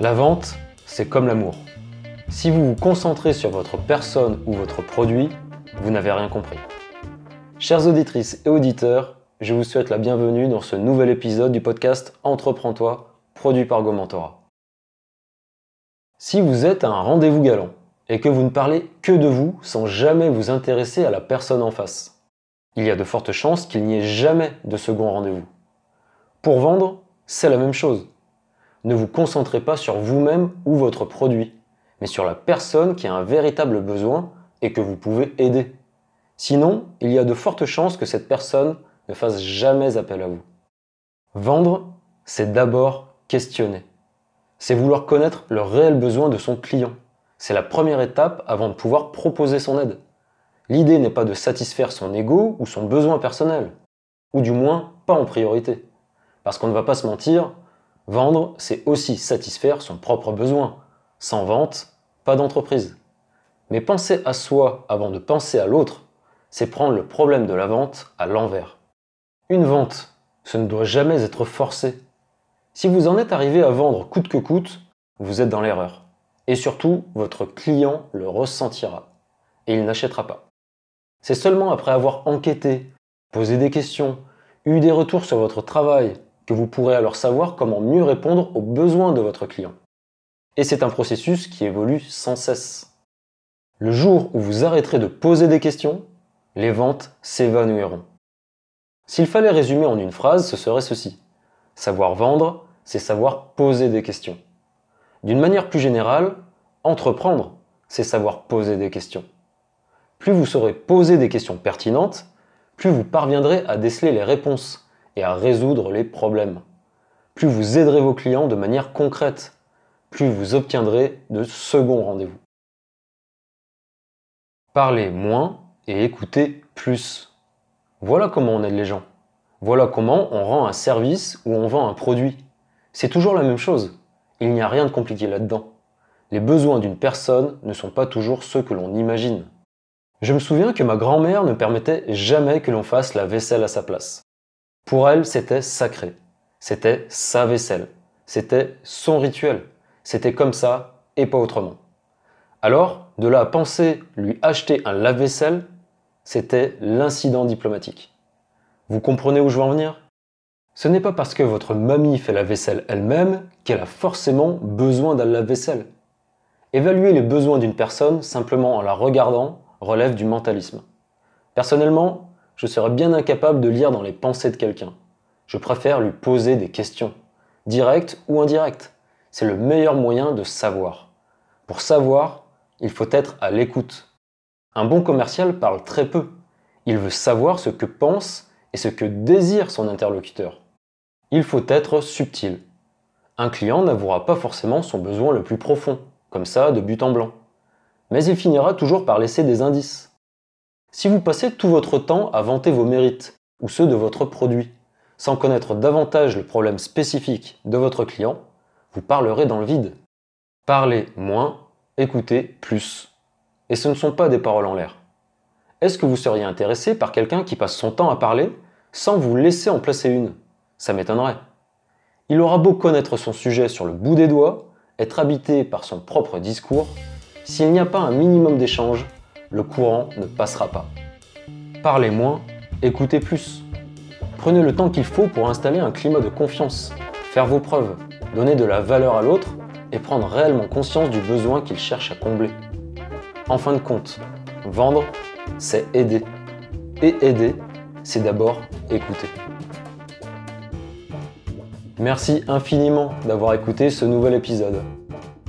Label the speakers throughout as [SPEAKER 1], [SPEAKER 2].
[SPEAKER 1] La vente, c'est comme l'amour. Si vous vous concentrez sur votre personne ou votre produit, vous n'avez rien compris. Chères auditrices et auditeurs, je vous souhaite la bienvenue dans ce nouvel épisode du podcast Entreprends-toi, produit par Gomentora. Si vous êtes à un rendez-vous galant et que vous ne parlez que de vous sans jamais vous intéresser à la personne en face, il y a de fortes chances qu'il n'y ait jamais de second rendez-vous. Pour vendre, c'est la même chose. Ne vous concentrez pas sur vous-même ou votre produit, mais sur la personne qui a un véritable besoin et que vous pouvez aider. Sinon, il y a de fortes chances que cette personne ne fasse jamais appel à vous. Vendre, c'est d'abord questionner. C'est vouloir connaître le réel besoin de son client. C'est la première étape avant de pouvoir proposer son aide. L'idée n'est pas de satisfaire son ego ou son besoin personnel, ou du moins pas en priorité. Parce qu'on ne va pas se mentir, vendre, c'est aussi satisfaire son propre besoin. Sans vente, pas d'entreprise. Mais penser à soi avant de penser à l'autre, c'est prendre le problème de la vente à l'envers. Une vente, ce ne doit jamais être forcé. Si vous en êtes arrivé à vendre coûte que coûte, vous êtes dans l'erreur. Et surtout, votre client le ressentira. Et il n'achètera pas. C'est seulement après avoir enquêté, posé des questions, eu des retours sur votre travail, que vous pourrez alors savoir comment mieux répondre aux besoins de votre client. Et c'est un processus qui évolue sans cesse. Le jour où vous arrêterez de poser des questions, les ventes s'évanouiront. S'il fallait résumer en une phrase, ce serait ceci. Savoir vendre, c'est savoir poser des questions. D'une manière plus générale, entreprendre, c'est savoir poser des questions. Plus vous saurez poser des questions pertinentes, plus vous parviendrez à déceler les réponses et à résoudre les problèmes. Plus vous aiderez vos clients de manière concrète, plus vous obtiendrez de seconds rendez-vous. Parlez moins et écoutez plus. Voilà comment on aide les gens. Voilà comment on rend un service ou on vend un produit. C'est toujours la même chose. Il n'y a rien de compliqué là-dedans. Les besoins d'une personne ne sont pas toujours ceux que l'on imagine. Je me souviens que ma grand-mère ne permettait jamais que l'on fasse la vaisselle à sa place. Pour elle, c'était sacré. C'était sa vaisselle. C'était son rituel. C'était comme ça et pas autrement. Alors, de là à penser lui acheter un lave-vaisselle, c'était l'incident diplomatique. Vous comprenez où je veux en venir? Ce n'est pas parce que votre mamie fait la vaisselle elle-même qu'elle a forcément besoin d'un lave-vaisselle. Évaluer les besoins d'une personne simplement en la regardant relève du mentalisme. Personnellement, je serais bien incapable de lire dans les pensées de quelqu'un. Je préfère lui poser des questions, directes ou indirectes. C'est le meilleur moyen de savoir. Pour savoir, il faut être à l'écoute. Un bon commercial parle très peu. Il veut savoir ce que pense et ce que désire son interlocuteur. Il faut être subtil. Un client n'avouera pas forcément son besoin le plus profond, comme ça de but en blanc. Mais il finira toujours par laisser des indices. Si vous passez tout votre temps à vanter vos mérites ou ceux de votre produit, sans connaître davantage le problème spécifique de votre client, vous parlerez dans le vide. Parlez moins, écoutez plus. Et ce ne sont pas des paroles en l'air. Est-ce que vous seriez intéressé par quelqu'un qui passe son temps à parler sans vous laisser en placer une? Ça m'étonnerait. Il aura beau connaître son sujet sur le bout des doigts, être habité par son propre discours, s'il n'y a pas un minimum d'échange, le courant ne passera pas. Parlez moins, écoutez plus. Prenez le temps qu'il faut pour installer un climat de confiance, faire vos preuves, donner de la valeur à l'autre et prendre réellement conscience du besoin qu'il cherche à combler. En fin de compte, vendre, c'est aider. Et aider, c'est d'abord écouter. Merci infiniment d'avoir écouté ce nouvel épisode.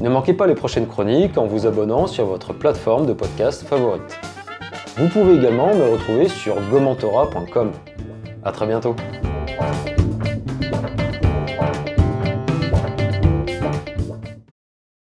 [SPEAKER 1] Ne manquez pas les prochaines chroniques en vous abonnant sur votre plateforme de podcast favorite. Vous pouvez également me retrouver sur gomentora.com. A très bientôt